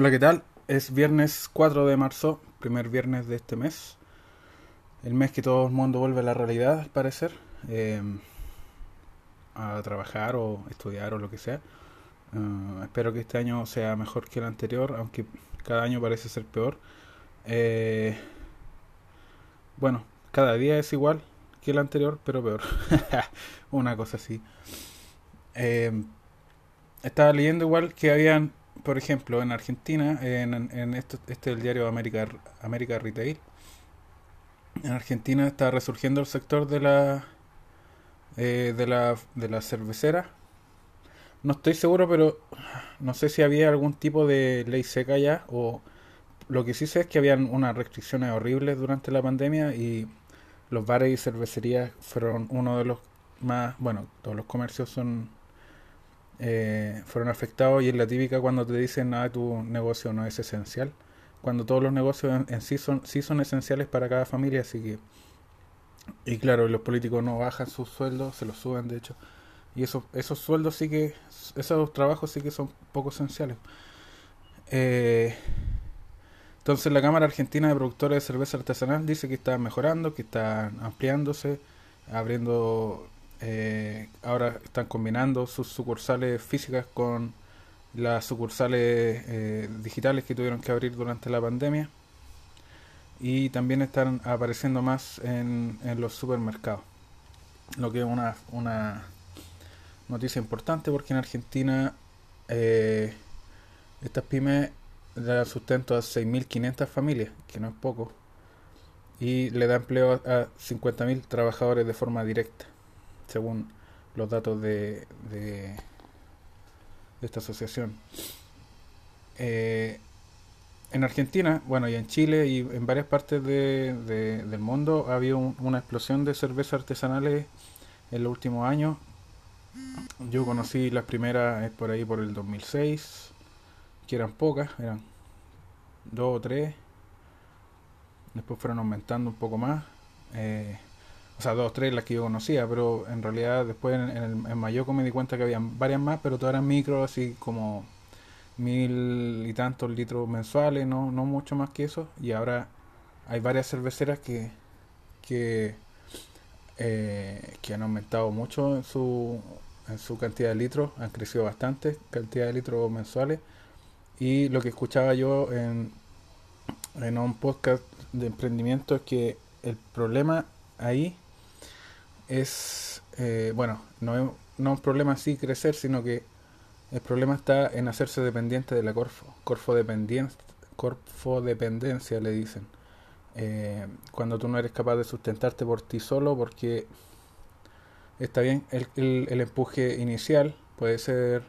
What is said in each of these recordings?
Hola, ¿qué tal? Es viernes 4 de marzo, primer viernes de este mes. El mes que todo el mundo vuelve a la realidad, al parecer. eh, a trabajar o estudiar o lo que sea. Eh, espero que este año sea mejor que el anterior, aunque cada año parece ser peor. Eh, bueno, cada día es igual que el anterior, pero peor. Una cosa así. Estaba leyendo igual que habían, por ejemplo, en Argentina, en, en esto, este es el diario América, América Retail. En Argentina está resurgiendo el sector de la eh, de la de la cervecera. No estoy seguro, pero no sé si había algún tipo de ley seca ya o lo que sí sé es que habían unas restricciones horribles durante la pandemia y los bares y cervecerías fueron uno de los más, bueno, todos los comercios son eh, fueron afectados y es la típica cuando te dicen, ah, tu negocio no es esencial, cuando todos los negocios en, sí son sí son esenciales para cada familia, así que y claro, los políticos no bajan sus sueldos, se los suben de hecho, y esos esos sueldos sí que esos trabajos sí que son poco esenciales. Eh, entonces la Cámara Argentina de Productores de Cerveza Artesanal dice que está mejorando, que está ampliándose, abriendo, eh, ahora están combinando sus sucursales físicas con las sucursales eh, digitales que tuvieron que abrir durante la pandemia. Y también están apareciendo más en, los supermercados, lo que es una, una noticia importante porque en Argentina eh, estas pymes da sustento a 6.500 familias, que no es poco, y le da empleo a 50.000 trabajadores de forma directa, según los datos de, de, esta asociación. Eh, en Argentina, bueno, y en Chile y en varias partes de, de, del mundo ha habido un, una explosión de cervezas artesanales en los últimos años. Yo conocí las primeras eh, por ahí por el 2006 que eran pocas, eran dos o tres. Después fueron aumentando un poco más. Eh, o sea, dos tres las que yo conocía, pero en realidad después en, en, el, en me di cuenta que había varias más, pero todas eran micro, así como mil y tantos litros mensuales, no, no mucho más que eso. Y ahora hay varias cerveceras que, que, eh, que han aumentado mucho en su, en su cantidad de litros, han crecido bastante, cantidad de litros mensuales. Y lo que escuchaba yo en, en un podcast de emprendimiento es que el problema ahí es, eh, bueno, no es no un problema así crecer, sino que el problema está en hacerse dependiente de la Corfo. Corfo, dependencia, corfo dependencia le dicen. Eh, cuando tú no eres capaz de sustentarte por ti solo, porque está bien, el, el, el empuje inicial puede ser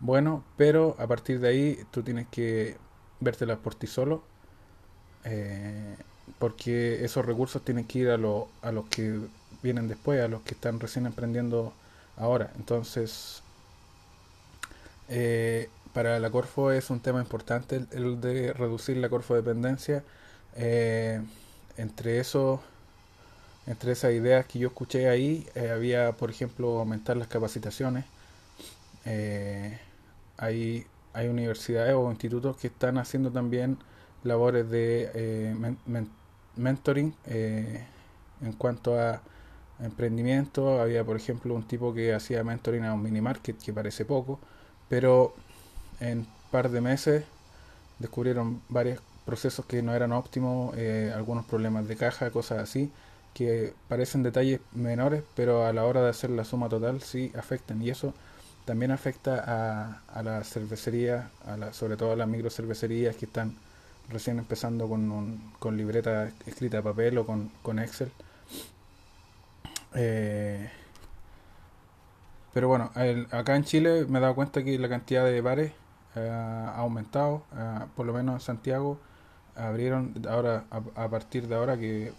bueno, pero a partir de ahí tú tienes que vértelas por ti solo, eh, porque esos recursos tienen que ir a, lo, a los que vienen después, a los que están recién emprendiendo ahora. Entonces, eh, para la Corfo es un tema importante el, de reducir la corfodependencia. Eh, entre eso, entre esas ideas que yo escuché ahí, eh, había, por ejemplo, aumentar las capacitaciones. Hay, hay universidades o institutos que están haciendo también labores de men men mentoring en cuanto a emprendimiento. Había, por ejemplo, un tipo que hacía mentoring a un mini market, que parece poco, pero en un par de meses descubrieron varios procesos que no eran óptimos, eh, algunos problemas de caja, cosas así, que parecen detalles menores, pero a la hora de hacer la suma total sí afectan. Y eso también afecta a, a la cervecería, a la, sobre todo a las microcervecerías que están recién empezando con, un, con libreta escrita a papel o con, con Excel. Eh, pero bueno, acá en Chile me he dado cuenta que la cantidad de bares eh, ha aumentado, eh, por lo menos en Santiago abrieron ahora a, partir de ahora que,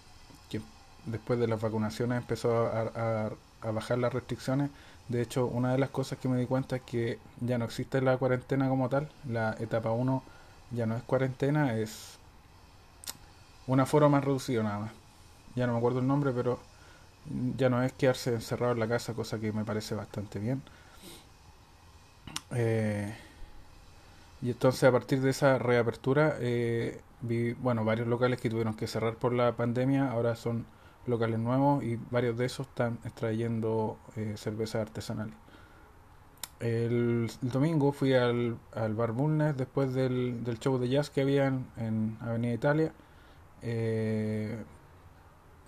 después de las vacunaciones empezó a, bajar las restricciones. De hecho, una de las cosas que me di cuenta es que ya no existe la cuarentena como tal, la etapa 1 ya no es cuarentena, es un aforo más reducido nada más. Ya no me acuerdo el nombre, pero ya no es quedarse encerrado en la casa, cosa que me parece bastante bien. Eh, Y entonces a partir de esa reapertura, eh, vi, bueno, varios locales que tuvieron que cerrar por la pandemia, ahora son locales nuevos y varios de esos están extrayendo eh, cervezas artesanales. El, domingo fui al, al Bar Bulnes después del, del, show de jazz que había en, Avenida Italia. Eh,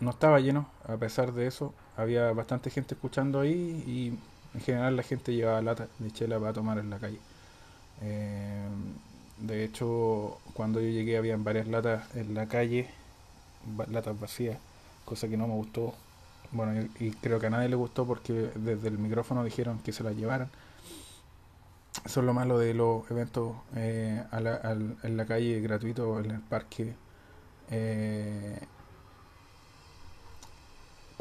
no estaba lleno, a pesar de eso, había bastante gente escuchando ahí y en general la gente llevaba lata de chela para tomar en la calle. Eh, de hecho, cuando yo llegué habían varias latas en la calle, latas vacías, cosa que no me gustó. Bueno, y, creo que a nadie le gustó porque desde el micrófono dijeron que se las llevaran. Eso es lo malo de los eventos eh, en la calle gratuito, en el parque. Eh,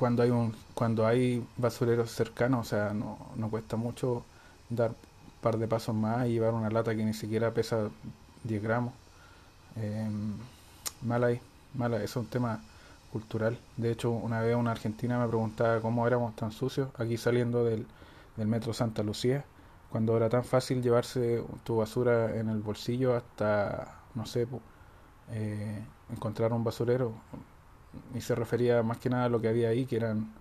cuando hay un cuando hay basureros cercanos, o sea, no, no cuesta mucho dar un par de pasos más y llevar una lata que ni siquiera pesa 10 gramos. Eh, mala ahí, mala, eso es un tema cultural. De hecho, una vez una argentina me preguntaba cómo éramos tan sucios aquí saliendo del, del metro Santa Lucía, cuando era tan fácil llevarse tu basura en el bolsillo hasta, no sé, eh, encontrar un basurero. Y se refería más que nada a lo que había ahí, que eran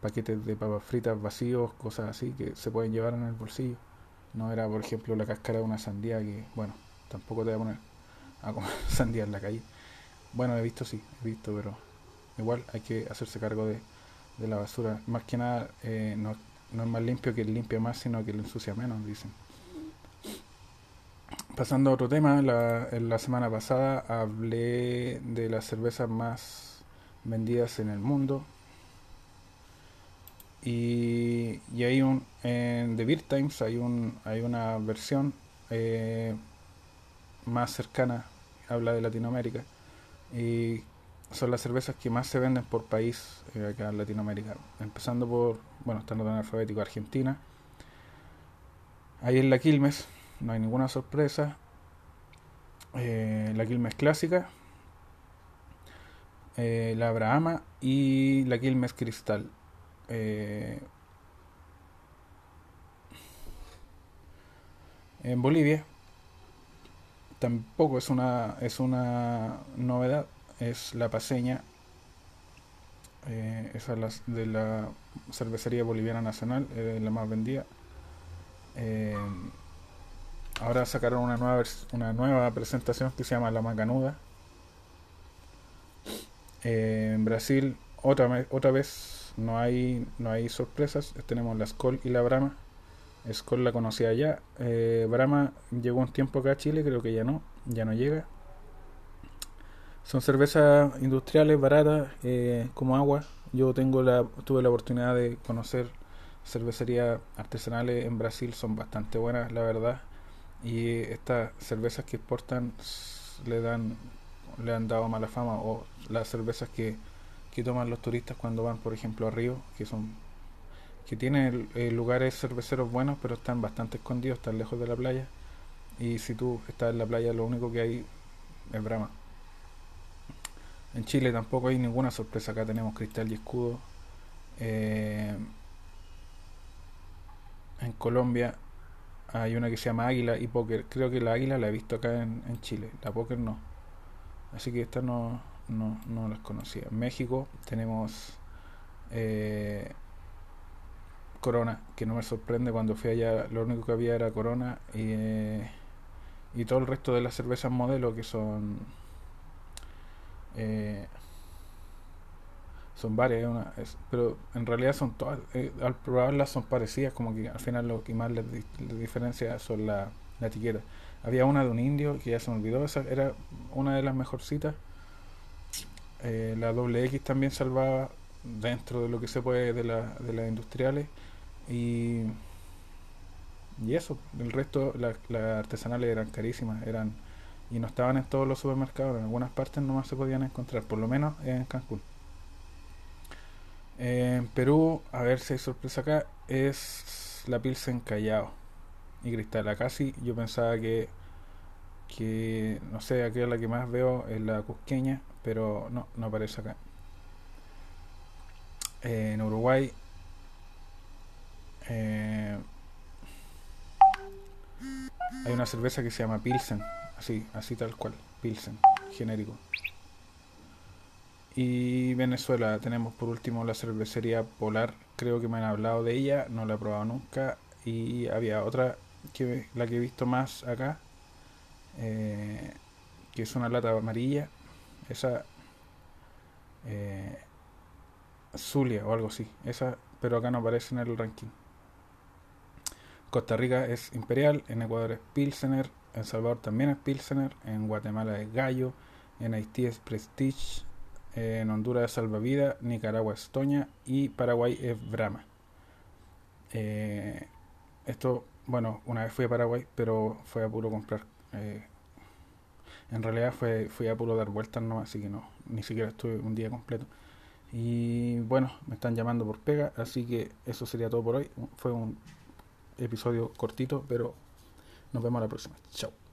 paquetes de papas fritas vacíos, cosas así, que se pueden llevar en el bolsillo. No era, por ejemplo, la cáscara de una sandía que, bueno, tampoco te voy a poner a comer sandía en la calle. Bueno, he visto, sí, he visto, pero igual hay que hacerse cargo de, de la basura. Más que nada, eh, no, no, es más limpio que el limpia más, sino que lo ensucia menos, dicen. Pasando a otro tema, la, la semana pasada hablé de las cervezas más vendidas en el mundo. Y, hay un, en The Beer Times hay, un, hay una versión eh, más cercana, habla de Latinoamérica. Y son las cervezas que más se venden por país eh, acá en Latinoamérica. Empezando por, bueno, está en orden alfabético Argentina. Ahí en la Quilmes, no hay ninguna sorpresa. Eh, la Quilmes clásica, eh, la Abrahama y la Quilmes Cristal. en Bolivia tampoco es una es una novedad es la paseña. Eh, esa es de la cervecería boliviana nacional, eh, la más vendida. Eh, ahora sacaron una nueva, una nueva presentación que se llama La En Brasil, otra, otra vez, no hay, no hay sorpresas. Tenemos la Skol y la Brahma. Skol la conocía ya. Brahma llegó un tiempo acá a Chile, creo que ya no, ya no llega. Son cervezas industriales baratas eh, como agua. Yo tengo la, tuve la oportunidad de conocer cervecerías artesanales en Brasil, son bastante buenas, la verdad. Y estas cervezas que exportan le dan le han dado mala fama o las cervezas que, que toman los turistas cuando van, por ejemplo, a Río, que son que tienen eh, lugares cerveceros buenos, pero están bastante escondidos, están lejos de la playa. Y si tú estás en la playa, lo único que hay es Brahma. En Chile tampoco hay ninguna sorpresa. Acá tenemos Cristal y Escudo. Eh, en Colombia hay una que se llama Águila y Póker. Creo que la Águila la he visto acá en, Chile. La Póker no. Así que esta no, no, no las conocía. En México tenemos eh, Corona, que no me sorprende. Cuando fui allá lo único que había era Corona. Y, eh, y todo el resto de las cervezas modelo que son eh, son varias, una, pero en realidad son todas, eh, al probarlas son parecidas, como que al final lo que más les, diferencia son la, la, etiqueta. Había una de un indio que ya se me olvidó, esa era una de las mejorcitas. Eh, la doble X también salvaba dentro de lo que se puede de, la, de las industriales. Y, y eso, el resto, las artesanales eran carísimas, eran y no estaban en todos los supermercados, en algunas partes nomás se podían encontrar, por lo menos en Cancún. En Perú, a ver si hay sorpresa acá, es la Pilsen Callao y Cristal. Acá sí, yo pensaba que, que no sé, aquí es la que más veo es la Cusqueña, pero no, no aparece acá. en Uruguay, eh, hay una cerveza que se llama Pilsen, así, así tal cual, Pilsen, genérico. Y Venezuela, tenemos por último la cervecería Polar, creo que me han hablado de ella, no la he probado nunca. Y había otra, que la que he visto más acá, eh, que es una lata amarilla, esa eh, Zulia o algo así, esa, pero acá no aparece en el ranking. Costa Rica es Imperial, en Ecuador es Pilsener, en Salvador también es Pilsener, en Guatemala es Gallo, en Haití es Prestige, en Honduras es Salvavida, Nicaragua es Toña y Paraguay es Brahma. Eh, esto, bueno, una vez fui a Paraguay, pero fue a puro comprar. Eh, en realidad fue, fui a puro dar vueltas, no, así que no, ni siquiera estuve un día completo. Y bueno, me están llamando por pega, así que eso sería todo por hoy. Fue un episodio cortito, pero nos vemos la próxima. Chao.